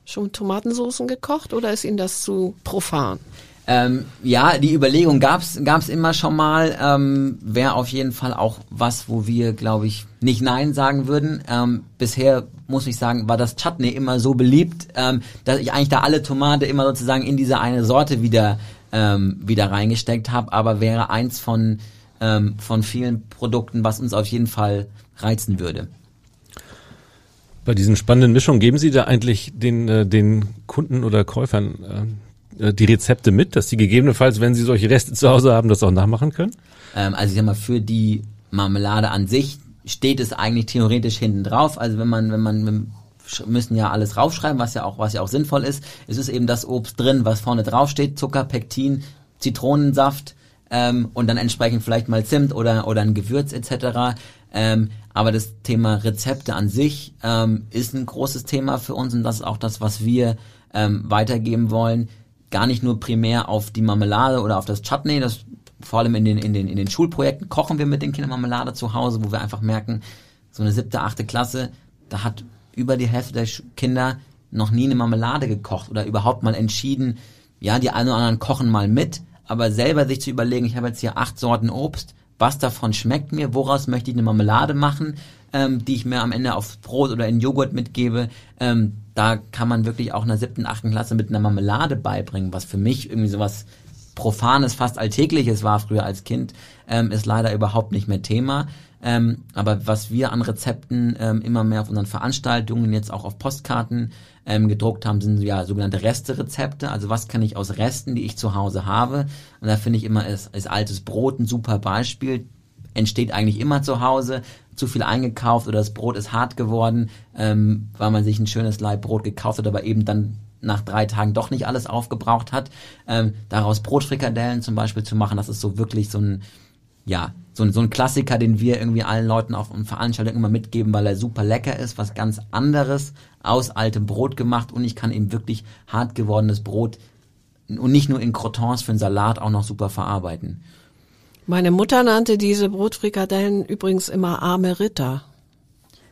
Schon Tomatensoßen gekocht oder ist Ihnen das zu profan? Ähm, ja, die Überlegung gab's gab's immer schon mal. Ähm, Wäre auf jeden Fall auch was, wo wir, glaube ich, nicht Nein sagen würden. Ähm, bisher muss ich sagen, war das Chutney immer so beliebt, ähm, dass ich eigentlich da alle Tomate immer sozusagen in diese eine Sorte wieder ähm, wieder reingesteckt habe. Aber wäre eins von ähm, von vielen Produkten, was uns auf jeden Fall reizen würde. Bei diesen spannenden Mischungen geben Sie da eigentlich den äh, den Kunden oder Käufern äh, die Rezepte mit, dass die gegebenenfalls, wenn sie solche Reste zu Hause haben, das auch nachmachen können? Ähm, also ich sag mal, für die Marmelade an sich steht es eigentlich theoretisch hinten drauf. Also wenn man, wenn man, wir müssen ja alles raufschreiben, was ja auch, was ja auch sinnvoll ist. Es ist eben das Obst drin, was vorne drauf steht, Zucker, Pektin, Zitronensaft ähm, und dann entsprechend vielleicht mal Zimt oder, oder ein Gewürz etc. Ähm, aber das Thema Rezepte an sich ähm, ist ein großes Thema für uns und das ist auch das, was wir ähm, weitergeben wollen gar nicht nur primär auf die Marmelade oder auf das Chutney, das vor allem in den, in den, in den Schulprojekten kochen wir mit den Kindern Marmelade zu Hause, wo wir einfach merken, so eine siebte, achte Klasse, da hat über die Hälfte der Kinder noch nie eine Marmelade gekocht oder überhaupt mal entschieden, ja, die einen oder anderen kochen mal mit, aber selber sich zu überlegen, ich habe jetzt hier acht Sorten Obst, was davon schmeckt mir, woraus möchte ich eine Marmelade machen, ähm, die ich mir am Ende auf Brot oder in Joghurt mitgebe, ähm, da kann man wirklich auch einer siebten, achten Klasse mit einer Marmelade beibringen, was für mich irgendwie sowas Profanes, fast Alltägliches war früher als Kind, ähm, ist leider überhaupt nicht mehr Thema. Ähm, aber was wir an Rezepten ähm, immer mehr auf unseren Veranstaltungen, jetzt auch auf Postkarten ähm, gedruckt haben, sind ja sogenannte Resterezepte. Also was kann ich aus Resten, die ich zu Hause habe? Und da finde ich immer, ist, ist altes Brot ein super Beispiel. Entsteht eigentlich immer zu Hause zu viel eingekauft oder das Brot ist hart geworden, ähm, weil man sich ein schönes Leib Brot gekauft hat, aber eben dann nach drei Tagen doch nicht alles aufgebraucht hat. Ähm, daraus Brotfrikadellen zum Beispiel zu machen, das ist so wirklich so ein, ja, so ein, so ein Klassiker, den wir irgendwie allen Leuten auf Veranstaltungen immer mitgeben, weil er super lecker ist, was ganz anderes aus altem Brot gemacht und ich kann eben wirklich hart gewordenes Brot und nicht nur in Crotons für einen Salat auch noch super verarbeiten. Meine Mutter nannte diese Brotfrikadellen übrigens immer arme Ritter.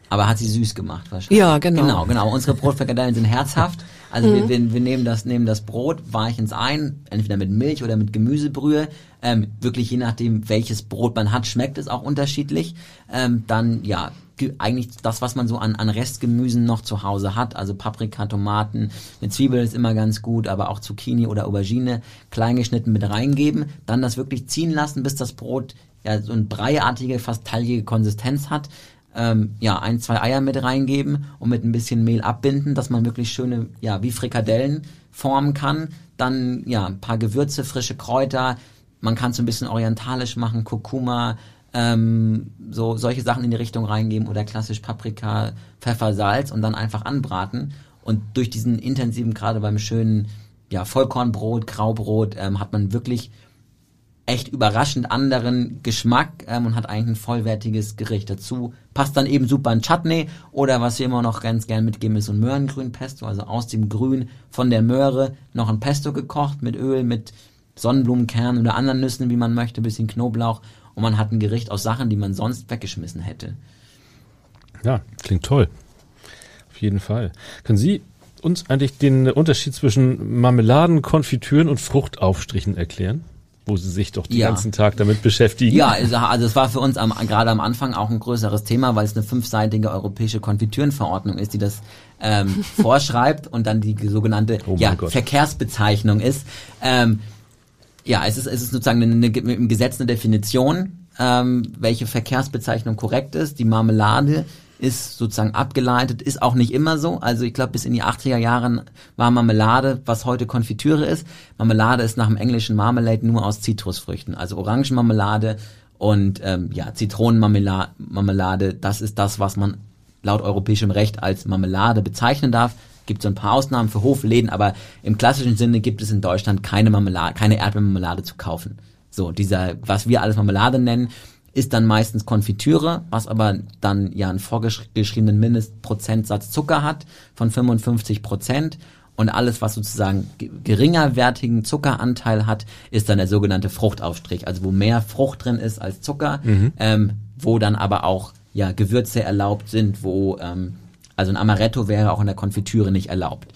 Aber hat sie süß gemacht wahrscheinlich. Ja, genau. Genau, genau. Unsere Brotfrikadellen sind herzhaft. Also wir, wir, wir nehmen das, nehmen das Brot, weichen es ein, entweder mit Milch oder mit Gemüsebrühe. Ähm, wirklich je nachdem, welches Brot man hat, schmeckt es auch unterschiedlich. Ähm, dann, ja, ge- eigentlich das, was man so an, an Restgemüsen noch zu Hause hat. Also Paprika, Tomaten, eine Zwiebel ist immer ganz gut, aber auch Zucchini oder Aubergine klein geschnitten mit reingeben. Dann das wirklich ziehen lassen, bis das Brot ja so eine breiartige, fast teilige Konsistenz hat ähm, ja, ein, zwei Eier mit reingeben und mit ein bisschen Mehl abbinden, dass man wirklich schöne, ja, wie Frikadellen formen kann. Dann, ja, ein paar Gewürze, frische Kräuter. Man kann es ein bisschen orientalisch machen, Kurkuma, ähm, so solche Sachen in die Richtung reingeben oder klassisch Paprika, Pfeffer, Salz und dann einfach anbraten. Und durch diesen intensiven, gerade beim schönen, ja, Vollkornbrot, Graubrot, ähm, hat man wirklich echt überraschend anderen Geschmack ähm, und hat eigentlich ein vollwertiges Gericht dazu. Passt dann eben super ein Chutney oder was wir immer noch ganz gern mitgeben ist so ein Möhrengrün-Pesto, also aus dem Grün von der Möhre noch ein Pesto gekocht mit Öl, mit Sonnenblumenkernen oder anderen Nüssen, wie man möchte, bisschen Knoblauch und man hat ein Gericht aus Sachen, die man sonst weggeschmissen hätte. Ja, klingt toll. Auf jeden Fall. Können Sie uns eigentlich den Unterschied zwischen Marmeladen, Konfitüren und Fruchtaufstrichen erklären? Wo Sie sich doch den Ja. ganzen Tag damit beschäftigen. Ja, also, also es war für uns am, gerade am Anfang auch ein größeres Thema, weil es eine fünfseitige europäische Konfitürenverordnung ist, die das ähm, vorschreibt und dann die sogenannte Oh ja, Gott. Verkehrsbezeichnung ist. Ähm, ja, es ist, es ist sozusagen eine, eine, im Gesetz eine Definition, ähm, welche Verkehrsbezeichnung korrekt ist. Die Marmelade ist sozusagen abgeleitet, ist auch nicht immer so. Also ich glaube, bis in die 80er Jahren war Marmelade, was heute Konfitüre ist. Marmelade ist nach dem englischen Marmalade nur aus Zitrusfrüchten. Also Orangenmarmelade und ähm, ja, Zitronenmarmelade, Marmelade, das ist das, was man laut europäischem Recht als Marmelade bezeichnen darf. Gibt so ein paar Ausnahmen für Hofläden, aber im klassischen Sinne gibt es in Deutschland keine Marmelade, keine Erdbeermarmelade zu kaufen. So, dieser, was wir alles Marmelade nennen, ist dann meistens Konfitüre, was aber dann ja einen vorgeschriebenen Mindestprozentsatz Zucker hat von 55 Prozent. Und alles, was sozusagen ge- geringerwertigen Zuckeranteil hat, ist dann der sogenannte Fruchtaufstrich. Also wo mehr Frucht drin ist als Zucker, ähm, wo dann aber auch ja Gewürze erlaubt sind, wo ähm, also ein Amaretto wäre auch in der Konfitüre nicht erlaubt.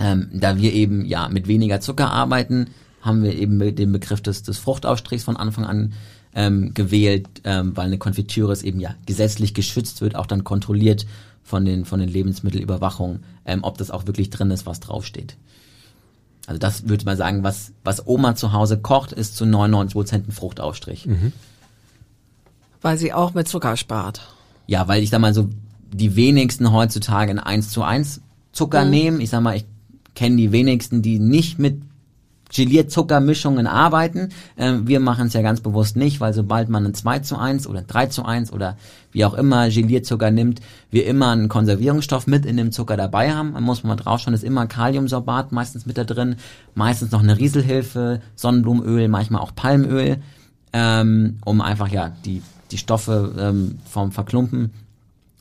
Ähm, da wir eben ja mit weniger Zucker arbeiten, haben wir eben mit dem Begriff des, des Fruchtaufstrichs von Anfang an ähm, gewählt, ähm, weil eine Konfitüre ist eben ja gesetzlich geschützt wird, auch dann kontrolliert von den von den Lebensmittelüberwachungen, ähm, ob das auch wirklich drin ist, was draufsteht. Also das würde man sagen, was was Oma zu Hause kocht, ist zu 99 Prozent ein Fruchtaufstrich. Weil sie auch mit Zucker spart. Ja, weil ich sag mal so, die wenigsten heutzutage ein 1 zu 1 Zucker nehmen. Ich sag mal, ich kenne die wenigsten, die nicht mit Gelierzuckermischungen arbeiten. Ähm, wir machen es ja ganz bewusst nicht, weil sobald man ein 2 zu 1 oder ein 3 zu 1 oder wie auch immer Gelierzucker nimmt, wir immer einen Konservierungsstoff mit in dem Zucker dabei haben. Man muss mal drauf schauen, ist immer Kaliumsorbat meistens mit da drin, meistens noch eine Rieselhilfe, Sonnenblumenöl, manchmal auch Palmöl, ähm, um einfach ja die, die Stoffe ähm, vom Verklumpen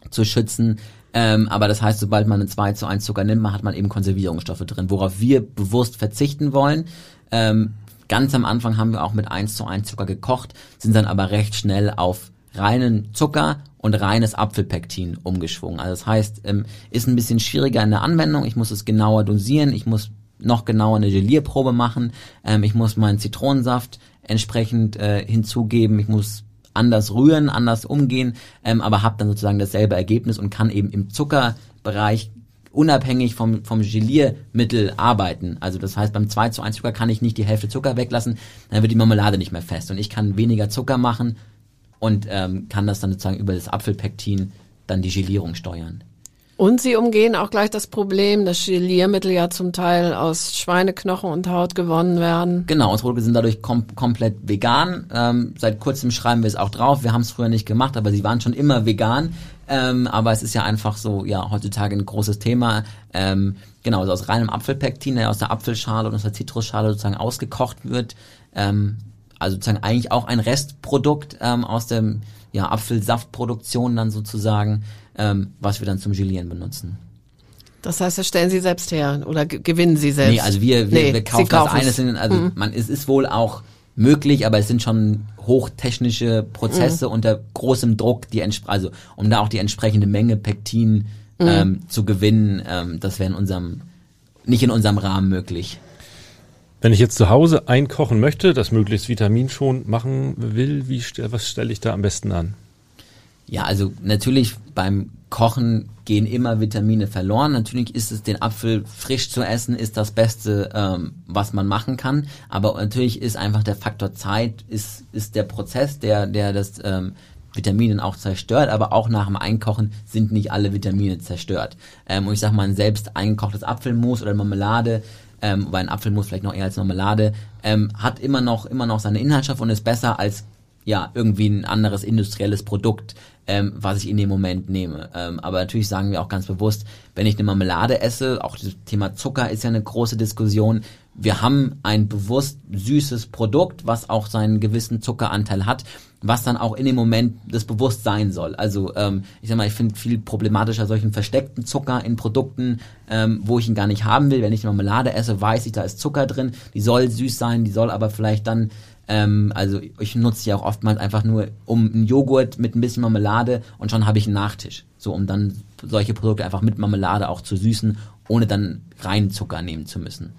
zu schützen. Ähm, aber das heißt, sobald man einen 2 zu 1 Zucker nimmt, hat man eben Konservierungsstoffe drin, worauf wir bewusst verzichten wollen. Ähm, ganz am Anfang haben wir auch mit 1 zu 1 Zucker gekocht, sind dann aber recht schnell auf reinen Zucker und reines Apfelpektin umgeschwungen. Also das heißt, ähm, ist ein bisschen schwieriger in der Anwendung. Ich muss es genauer dosieren. Ich muss noch genauer eine Gelierprobe machen. Ähm, ich muss meinen Zitronensaft entsprechend äh, hinzugeben. Ich muss anders rühren, anders umgehen, ähm, aber habe dann sozusagen dasselbe Ergebnis und kann eben im Zuckerbereich unabhängig vom, vom Geliermittel arbeiten. Also das heißt, beim 2 zu 1 Zucker kann ich nicht die Hälfte Zucker weglassen, dann wird die Marmelade nicht mehr fest. Und ich kann weniger Zucker machen und ähm, kann das dann sozusagen über das Apfelpektin dann die Gelierung steuern. Und sie umgehen auch gleich das Problem, dass Geliermittel ja zum Teil aus Schweineknochen und Haut gewonnen werden. Genau, unsere Produkte sind dadurch kom komplett vegan. Ähm, seit kurzem schreiben wir es auch drauf. Wir haben es früher nicht gemacht, aber sie waren schon immer vegan. Ähm, aber es ist ja einfach so, ja, heutzutage ein großes Thema. Ähm, genau, also aus reinem Apfelpektin, der aus der Apfelschale und aus der Zitrusschale sozusagen ausgekocht wird. Ähm, also sozusagen eigentlich auch ein Restprodukt ähm, aus dem ja, Apfelsaftproduktion dann sozusagen, ähm, was wir dann zum Gelieren benutzen. Das heißt, das stellen sie selbst her oder ge- gewinnen sie selbst? Nee, also wir, wir, Nee, wir kaufen sie das kaufen eine, also man, es ist wohl auch möglich, aber es sind schon hochtechnische Prozesse mhm. unter großem Druck, die also um da auch die entsprechende Menge Pektin mhm. ähm, zu gewinnen, ähm, das wäre in unserem nicht in unserem Rahmen möglich. Wenn ich jetzt zu Hause einkochen möchte, das möglichst vitaminschonend machen will, wie was stelle ich da am besten an? Ja, also natürlich beim Kochen gehen immer Vitamine verloren. Natürlich ist es, den Apfel frisch zu essen, ist das Beste, ähm, was man machen kann. Aber natürlich ist einfach der Faktor Zeit, ist, ist der Prozess, der, der das ähm, Vitaminen auch zerstört, aber auch nach dem Einkochen sind nicht alle Vitamine zerstört. Ähm, und ich sag mal, ein selbst eingekochtes Apfelmus oder Marmelade, ähm, weil ein Apfelmus vielleicht noch eher als Marmelade, ähm, hat immer noch, immer noch seine Inhaltsstoffe und ist besser als ja, irgendwie ein anderes industrielles Produkt, ähm, was ich in dem Moment nehme. Ähm, aber natürlich sagen wir auch ganz bewusst, wenn ich eine Marmelade esse, auch das Thema Zucker ist ja eine große Diskussion. Wir haben ein bewusst süßes Produkt, was auch seinen gewissen Zuckeranteil hat, was dann auch in dem Moment das bewusst sein soll. Also ähm, ich sag mal, ich finde viel problematischer solchen versteckten Zucker in Produkten, ähm, wo ich ihn gar nicht haben will. Wenn ich eine Marmelade esse, weiß ich, da ist Zucker drin. Die soll süß sein, die soll aber vielleicht dann ähm, also ich nutze die auch oftmals einfach nur um einen Joghurt mit ein bisschen Marmelade und schon habe ich einen Nachtisch. So um dann solche Produkte einfach mit Marmelade auch zu süßen, ohne dann rein Zucker nehmen zu müssen.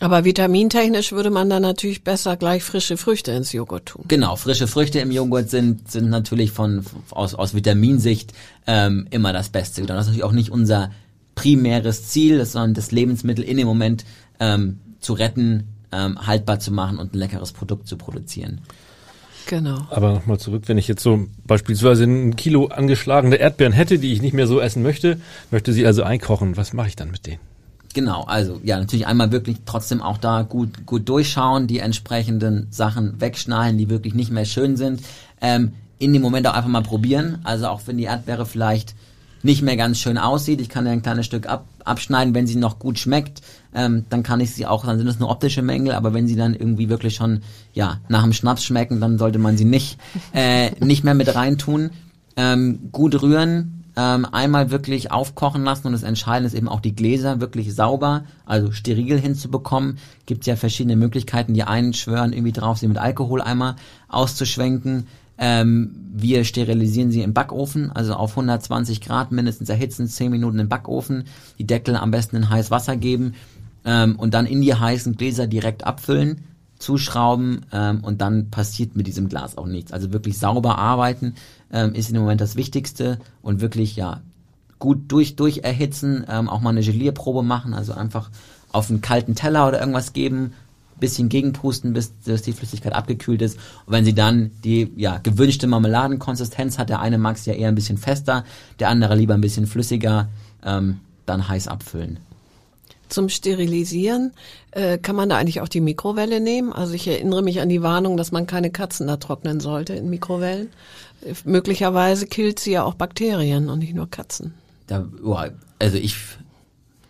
Aber vitamintechnisch würde man dann natürlich besser gleich frische Früchte ins Joghurt tun. Genau, frische Früchte im Joghurt sind sind natürlich von aus aus Vitaminsicht ähm, immer das Beste. Und das ist natürlich auch nicht unser primäres Ziel, sondern das Lebensmittel in dem Moment ähm, zu retten, ähm, haltbar zu machen und ein leckeres Produkt zu produzieren. Genau. Aber nochmal zurück, wenn ich jetzt so beispielsweise ein Kilo angeschlagene Erdbeeren hätte, die ich nicht mehr so essen möchte, möchte sie also einkochen, was mache ich dann mit denen? Genau, also ja, natürlich einmal wirklich trotzdem auch da gut gut durchschauen, die entsprechenden Sachen wegschneiden, die wirklich nicht mehr schön sind. Ähm, in dem Moment auch einfach mal probieren. Also auch wenn die Erdbeere vielleicht nicht mehr ganz schön aussieht. Ich kann ja ein kleines Stück ab, abschneiden, wenn sie noch gut schmeckt, ähm, dann kann ich sie auch, dann sind es nur optische Mängel, aber wenn sie dann irgendwie wirklich schon ja nach dem Schnaps schmecken, dann sollte man sie nicht äh, nicht mehr mit reintun. Ähm, gut rühren, ähm, einmal wirklich aufkochen lassen und das Entscheidende ist eben auch die Gläser wirklich sauber, also steril hinzubekommen. Gibt ja verschiedene Möglichkeiten. Die einen schwören irgendwie drauf, sie mit Alkohol einmal auszuschwenken. Ähm, wir sterilisieren sie im Backofen, also auf 120 Grad mindestens erhitzen, 10 Minuten im Backofen, die Deckel am besten in heiß Wasser geben ähm, und dann in die heißen Gläser direkt abfüllen, zuschrauben ähm, und dann passiert mit diesem Glas auch nichts. Also wirklich sauber arbeiten ähm, ist im Moment das Wichtigste und wirklich ja gut durch durch erhitzen, ähm, auch mal eine Gelierprobe machen, also einfach auf einen kalten Teller oder irgendwas geben, bisschen gegenpusten, bis, bis die Flüssigkeit abgekühlt ist. Und wenn sie dann die ja, gewünschte Marmeladenkonsistenz hat, der eine mag es ja eher ein bisschen fester, der andere lieber ein bisschen flüssiger, ähm, dann heiß abfüllen. Zum Sterilisieren äh, kann man da eigentlich auch die Mikrowelle nehmen. Also ich erinnere mich an die Warnung, dass man keine Katzen da trocknen sollte in Mikrowellen. Äh, möglicherweise killt sie ja auch Bakterien und nicht nur Katzen. Da, oh, also ich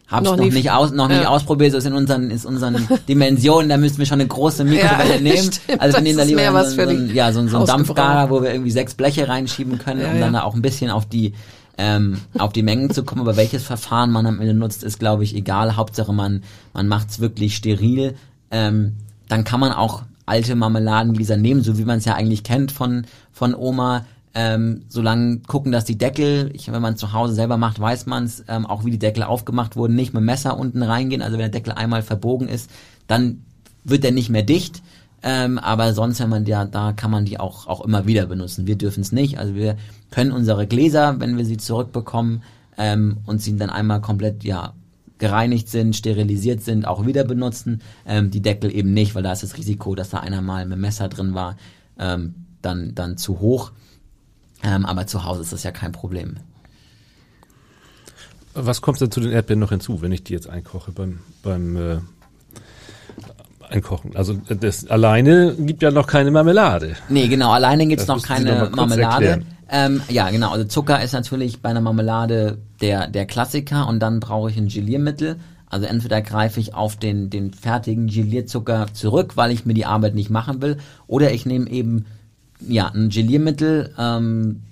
Hab's noch, noch nicht, nicht, aus, noch ja. nicht ausprobiert, so ist in unseren, ist unseren Dimensionen, da müssten wir schon eine große Mikrowelle ja, nehmen. Stimmt, also wir nehmen da lieber so, so, ja, so, so ein Dampfgarer, wo wir irgendwie sechs Bleche reinschieben können, ja, um dann da auch ein bisschen auf die, ähm, auf die Mengen zu kommen. Aber welches Verfahren man am Ende nutzt, ist, glaube ich, egal. Hauptsache man, man macht's wirklich steril. Ähm, dann kann man auch alte Marmeladengläser nehmen, so wie man es ja eigentlich kennt von, von Oma ähm, solange gucken, dass die Deckel, ich, wenn man zu Hause selber macht, weiß man es, ähm, auch wie die Deckel aufgemacht wurden, nicht mit Messer unten reingehen. Also wenn der Deckel einmal verbogen ist, dann wird der nicht mehr dicht. Ähm, aber sonst, wenn man ja, da kann man die auch, auch immer wieder benutzen. Wir dürfen es nicht. Also wir können unsere Gläser, wenn wir sie zurückbekommen ähm, und sie dann einmal komplett ja gereinigt sind, sterilisiert sind, auch wieder benutzen. Ähm, die Deckel eben nicht, weil da ist das Risiko, dass da einer mal mit Messer drin war, ähm, dann, dann zu hoch. Ähm, aber zu Hause ist das ja kein Problem. Was kommt denn zu den Erdbeeren noch hinzu, wenn ich die jetzt einkoche beim, beim äh, Einkochen? Also das alleine gibt ja noch keine Marmelade. Nee, genau, alleine gibt's noch keine noch Marmelade. Ähm, ja, genau, also Zucker ist natürlich bei einer Marmelade der, der Klassiker und dann brauche ich ein Geliermittel. Also entweder greife ich auf den, den fertigen Gelierzucker zurück, weil ich mir die Arbeit nicht machen will, oder ich nehme eben ja, ein Geliermittel. Ähm,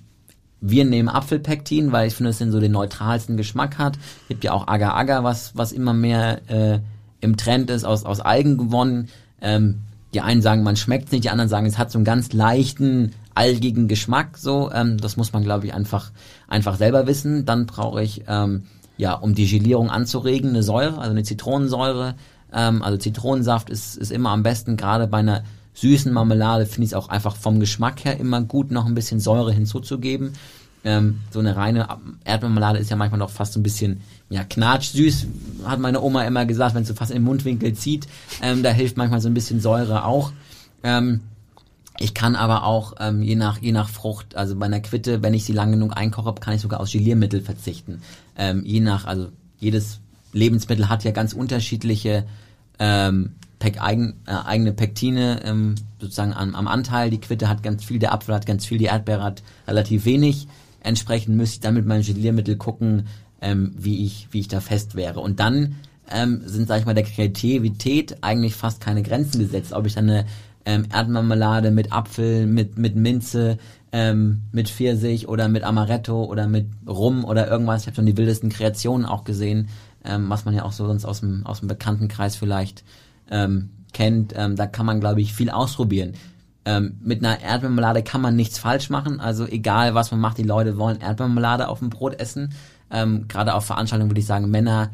wir nehmen Apfelpektin, weil ich finde, es den so den neutralsten Geschmack hat. Gibt ja auch Agar-Agar, was, was immer mehr äh, im Trend ist, aus, aus Algen gewonnen. Ähm, die einen sagen, man schmeckt nicht, die anderen sagen, es hat so einen ganz leichten, algigen Geschmack. So, ähm, das muss man, glaube ich, einfach einfach selber wissen. Dann brauche ich ähm, ja, um die Gelierung anzuregen, eine Säure, also eine Zitronensäure. Ähm, also Zitronensaft ist ist immer am besten, gerade bei einer süßen Marmelade finde ich es auch einfach vom Geschmack her immer gut, noch ein bisschen Säure hinzuzugeben. Ähm, so eine reine Erdmarmelade ist ja manchmal noch fast so ein bisschen ja, knatschsüß, hat meine Oma immer gesagt, wenn es so fast im Mundwinkel zieht. Ähm, da hilft manchmal so ein bisschen Säure auch. Ähm, ich kann aber auch ähm, je nach je nach Frucht, also bei einer Quitte, wenn ich sie lang genug einkoche, kann ich sogar aus Geliermittel verzichten. Ähm, je nach, also jedes Lebensmittel hat ja ganz unterschiedliche ähm, Pek eigen, äh, eigene Pektine ähm, sozusagen am, am Anteil. Die Quitte hat ganz viel, der Apfel hat ganz viel, die Erdbeere hat relativ wenig. Entsprechend müsste ich dann mit meinem Geliermittel gucken, ähm, wie ich wie ich da fest wäre. Und dann ähm, sind, sag ich mal, der Kreativität eigentlich fast keine Grenzen gesetzt. Ob ich dann eine ähm, Erdmarmelade mit Apfel, mit, mit Minze, ähm, mit Pfirsich oder mit Amaretto oder mit Rum oder irgendwas. Ich habe schon die wildesten Kreationen auch gesehen, ähm, was man ja auch so sonst aus dem, aus dem Bekanntenkreis vielleicht ähm, kennt. Ähm, da kann man, glaube ich, viel ausprobieren. Ähm, mit einer Erdmarmelade kann man nichts falsch machen. Also egal, was man macht, die Leute wollen Erdmarmelade auf dem Brot essen. Ähm, Gerade auf Veranstaltungen würde ich sagen, Männer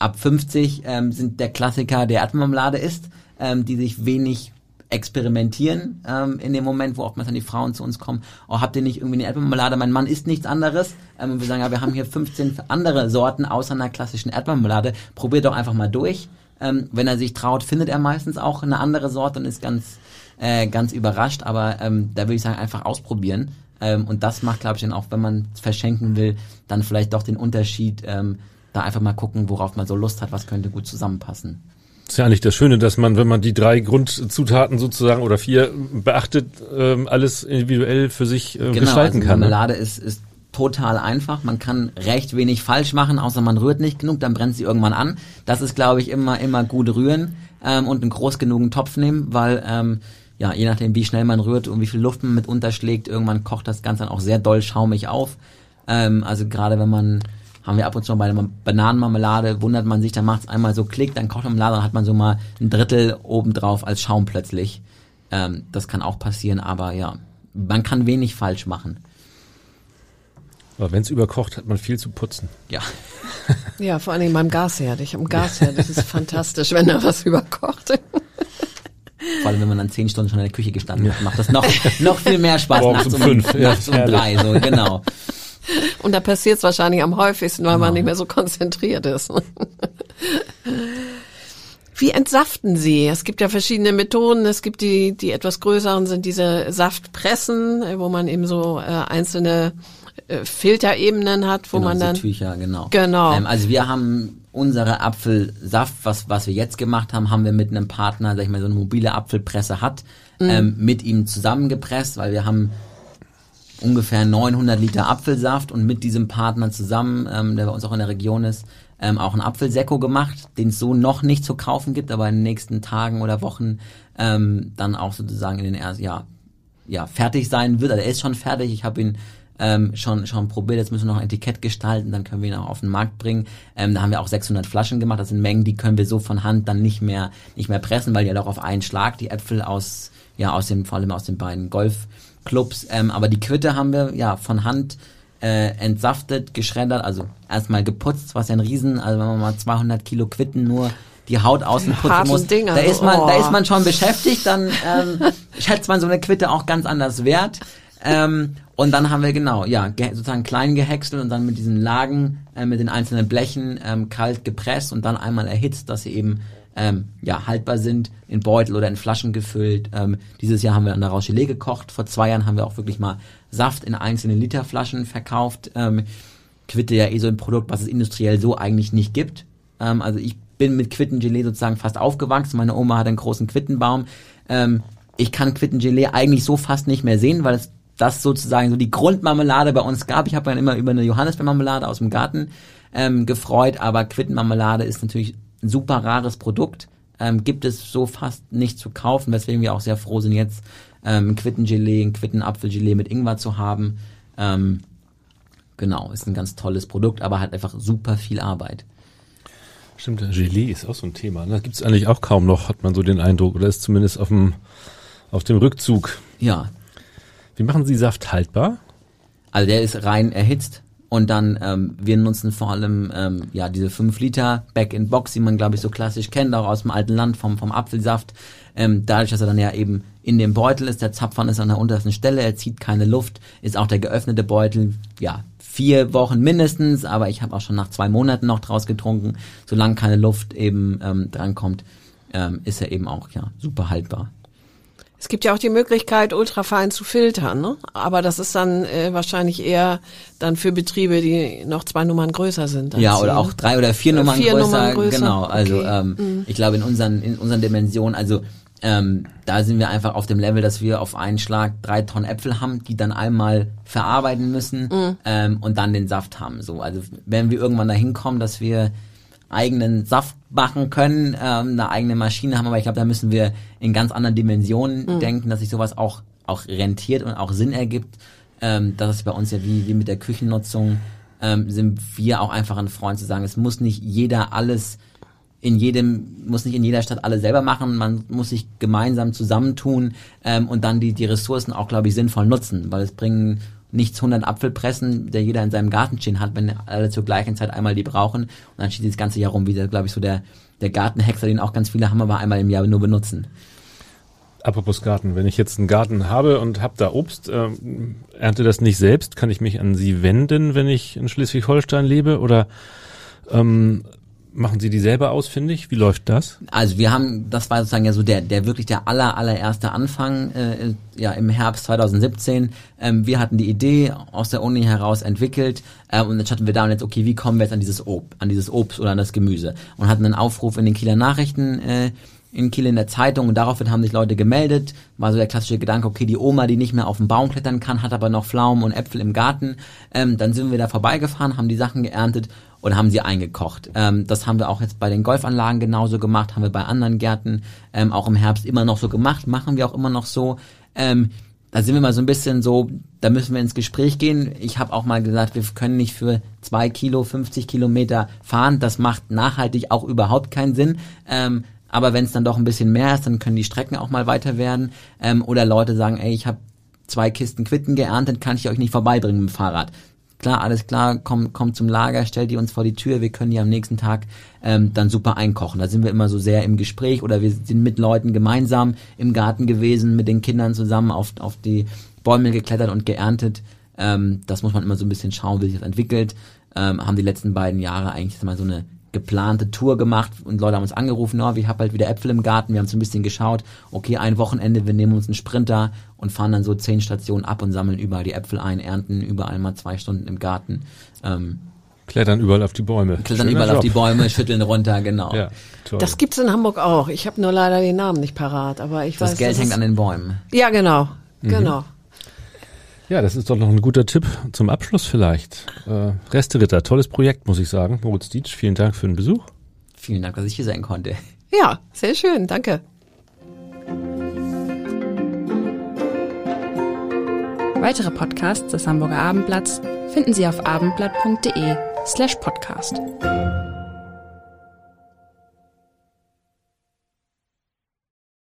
ab 50 ähm, sind der Klassiker, der Erdmarmelade ist, ähm, die sich wenig experimentieren ähm, in dem Moment, wo oftmals dann die Frauen zu uns kommen. Oh, habt ihr nicht irgendwie eine Erdbeermarmelade? Mein Mann isst nichts anderes. Ähm, und wir sagen, ja, wir haben hier 15 andere Sorten außer einer klassischen Erdbeermarmelade. Probiert doch einfach mal durch. Ähm, wenn er sich traut, findet er meistens auch eine andere Sorte und ist ganz, äh, ganz überrascht. Aber ähm, da würde ich sagen, einfach ausprobieren. Ähm, und das macht, glaube ich, dann auch, wenn man es verschenken will, dann vielleicht doch den Unterschied, ähm, da einfach mal gucken, worauf man so Lust hat, was könnte gut zusammenpassen. Das ist ja eigentlich das Schöne, dass man, wenn man die drei Grundzutaten sozusagen oder vier beachtet, ähm, alles individuell für sich äh, genau, gestalten also kann. ne? Marmelade ist, ist total einfach. Man kann recht wenig falsch machen, außer man rührt nicht genug, dann brennt sie irgendwann an. Das ist, glaube ich, immer, immer gut rühren ähm, und einen groß genugen Topf nehmen, weil ähm, ja, je nachdem, wie schnell man rührt und wie viel Luft man mit unterschlägt, irgendwann kocht das Ganze dann auch sehr doll schaumig auf. Ähm, also gerade wenn man haben wir ab und zu bei der Bananenmarmelade, wundert man sich, dann macht es einmal so Klick, dann kocht Marmelade, dann hat man so mal ein Drittel obendrauf als Schaum plötzlich. Ähm, das kann auch passieren, aber ja, man kann wenig falsch machen. Aber wenn es überkocht, hat man viel zu putzen. Ja. Ja, vor allen Dingen beim Gasherd. Ich am Gasherd, das ist fantastisch, wenn da was überkocht. Vor allem, wenn man dann zehn Stunden schon in der Küche gestanden hat, macht das noch, noch viel mehr Spaß Morgens nachts um um, fünf, ja, nachts um drei, so, genau. Und da passiert es wahrscheinlich am häufigsten, weil man nicht mehr so konzentriert ist. Wie entsaften Sie? Es gibt ja verschiedene Methoden. Es gibt die, die etwas größeren sind diese Saftpressen, äh, wo man eben so äh, einzelne äh, Filterebenen hat, wo genau, man dann Tücher, genau. Genau. Ähm, also wir haben unsere Apfelsaft, was, was wir jetzt gemacht haben, haben wir mit einem Partner, sag ich mal, so eine mobile Apfelpresse hat, Mhm. ähm, mit ihm zusammengepresst, weil wir haben ungefähr 900 Liter Apfelsaft und mit diesem Partner zusammen, ähm, der bei uns auch in der Region ist, ähm, auch ein Apfelsekko gemacht, den es so noch nicht zu kaufen gibt, aber in den nächsten Tagen oder Wochen ähm, dann auch sozusagen in den ersten, ja, ja, fertig sein wird. Also er ist schon fertig. Ich habe ihn ähm, schon schon probiert. Jetzt müssen wir noch ein Etikett gestalten, dann können wir ihn auch auf den Markt bringen. Ähm, da haben wir auch 600 Flaschen gemacht. Das sind Mengen, die können wir so von Hand dann nicht mehr nicht mehr pressen, weil die ja doch auf einen Schlag die Äpfel aus ja aus dem vor allem aus den beiden Golfclubs. Ähm, aber die Quitte haben wir ja von Hand äh, entsaftet, geschreddert, also erstmal geputzt, was ja ein Riesen, also wenn man mal 200 Kilo Quitten nur die Haut außen putzen harten muss, Dinger, da ist man, oh. da ist man schon beschäftigt, dann ähm, schätzt man so eine Quitte auch ganz anders wert. Ähm, und dann haben wir genau, ja, ge sozusagen klein gehäckselt und dann mit diesen Lagen, äh, mit den einzelnen Blechen ähm, kalt gepresst und dann einmal erhitzt, dass sie eben ähm, ja haltbar sind, in Beutel oder in Flaschen gefüllt. Ähm, dieses Jahr haben wir dann daraus Gelee gekocht. Vor zwei Jahren haben wir auch wirklich mal Saft in einzelne Literflaschen verkauft. Ähm, Quitte ja eh so ein Produkt, was es industriell so eigentlich nicht gibt. Ähm, also ich bin mit Quittengelee sozusagen fast aufgewachsen. Meine Oma hat einen großen Quittenbaum. Ähm, ich kann Quittengelee eigentlich so fast nicht mehr sehen, weil es das sozusagen so die Grundmarmelade bei uns gab. Ich habe dann immer über eine Johannisbeermarmelade aus dem Garten ähm, gefreut, aber Quittenmarmelade ist natürlich ein super rares Produkt. Ähm, gibt es so fast nicht zu kaufen, weswegen wir auch sehr froh sind, jetzt ähm, Quittengelee, ein Quittenapfelgelee mit Ingwer zu haben. Ähm, genau, ist ein ganz tolles Produkt, aber hat einfach super viel Arbeit. Stimmt, Gelee ist auch so ein Thema. Ne? Gibt es eigentlich auch kaum noch, hat man so den Eindruck, oder ist zumindest auf dem, auf dem Rückzug. Ja. Wie machen Sie Saft haltbar? Also der ist rein erhitzt und dann ähm, wir nutzen vor allem ähm, ja diese 5 Liter Back in Box, die man glaube ich so klassisch kennt, auch aus dem alten Land vom vom Apfelsaft. Ähm, dadurch, dass er dann ja eben in dem Beutel ist, der Zapfhahn ist an der untersten Stelle, er zieht keine Luft, ist auch der geöffnete Beutel ja vier Wochen mindestens, aber ich habe auch schon nach zwei Monaten noch draus getrunken. Solange keine Luft eben ähm, drankommt, ähm, ist er eben auch ja super haltbar. Es gibt ja auch die Möglichkeit, ultrafein zu filtern, ne? aber das ist dann äh, wahrscheinlich eher dann für Betriebe, die noch zwei Nummern größer sind. Ja, oder auch drei oder vier, Nummern, vier größer, Nummern größer. Genau, also Okay. ähm, Mhm. ich glaube in unseren in unseren Dimensionen, also ähm, da sind wir einfach auf dem Level, dass wir auf einen Schlag drei Tonnen Äpfel haben, die dann einmal verarbeiten müssen Mhm. ähm, und dann den Saft haben. So, also wenn wir irgendwann dahin kommen, dass wir eigenen Saft machen können, ähm, eine eigene Maschine haben, aber ich glaube, da müssen wir in ganz anderen Dimensionen Mhm. denken, dass sich sowas auch auch rentiert und auch Sinn ergibt. Ähm, das ist bei uns ja wie, wie mit der Küchennutzung, ähm, sind wir auch einfach ein Freund zu sagen, es muss nicht jeder alles in jedem, muss nicht in jeder Stadt alle selber machen, man muss sich gemeinsam zusammentun ähm, und dann die, die Ressourcen auch, glaube ich, sinnvoll nutzen, weil es bringen nichts 100 Apfelpressen, der jeder in seinem Garten stehen hat, wenn alle zur gleichen Zeit einmal die brauchen und dann steht das ganze Jahr rum wieder, glaube ich, so der, der Gartenhexer, den auch ganz viele haben, aber einmal im Jahr nur benutzen. Apropos Garten, wenn ich jetzt einen Garten habe und habe da Obst, ähm, ernte das nicht selbst, kann ich mich an Sie wenden, wenn ich in Schleswig-Holstein lebe? Oder ähm, machen Sie die selber ausfindig? Wie läuft das? Also wir haben, das war sozusagen ja so der, der wirklich der aller, allererste Anfang, äh, ja im Herbst 2017. Ähm, wir hatten die Idee aus der Uni heraus entwickelt äh, und jetzt hatten wir da und jetzt, okay, wie kommen wir jetzt an dieses Ob, an dieses Obst oder an das Gemüse? Und hatten einen Aufruf in den Kieler Nachrichten äh, in Kiel in der Zeitung und daraufhin haben sich Leute gemeldet. War so der klassische Gedanke, okay, die Oma, die nicht mehr auf den Baum klettern kann, hat aber noch Pflaumen und Äpfel im Garten. Ähm, dann sind wir da vorbeigefahren, haben die Sachen geerntet und haben sie eingekocht. Ähm, das haben wir auch jetzt bei den Golfanlagen genauso gemacht, haben wir bei anderen Gärten ähm, auch im Herbst immer noch so gemacht, machen wir auch immer noch so. Ähm, da sind wir mal so ein bisschen so, da müssen wir ins Gespräch gehen. Ich habe auch mal gesagt, wir können nicht für zwei Kilo 50 Kilometer fahren. Das macht nachhaltig auch überhaupt keinen Sinn. Ähm, aber wenn es dann doch ein bisschen mehr ist, dann können die Strecken auch mal weiter werden. Ähm, oder Leute sagen, ey, ich habe zwei Kisten Quitten geerntet, kann ich euch nicht vorbeibringen mit dem Fahrrad. Klar, alles klar, komm, komm zum Lager, stellt die uns vor die Tür, wir können die am nächsten Tag ähm, dann super einkochen. Da sind wir immer so sehr im Gespräch oder wir sind mit Leuten gemeinsam im Garten gewesen, mit den Kindern zusammen auf, auf die Bäume geklettert und geerntet. Ähm, das muss man immer so ein bisschen schauen, wie sich das entwickelt. Ähm, haben die letzten beiden Jahre eigentlich mal so eine geplante Tour gemacht und Leute haben uns angerufen, oh, wir haben halt wieder Äpfel im Garten, wir haben so ein bisschen geschaut, okay, ein Wochenende, wir nehmen uns einen Sprinter und fahren dann so zehn Stationen ab und sammeln überall die Äpfel ein, ernten überall mal zwei Stunden im Garten, ähm, Klettern überall auf die Bäume. klettern Schöner überall auf Job. die Bäume, schütteln runter, genau. Ja, toll. Das gibt's in Hamburg auch. Ich habe nur leider den Namen nicht parat, aber ich Das weiß. Geld dass hängt an den Bäumen. Ja, genau, genau. Ja, das ist doch noch ein guter Tipp zum Abschluss vielleicht. Äh, Resteritter, tolles Projekt, muss ich sagen. Moritz Dietsch, vielen Dank für den Besuch. Vielen Dank, dass ich hier sein konnte. Ja, sehr schön, danke. Weitere Podcasts des Hamburger Abendblatts finden Sie auf abendblatt.de slash podcast.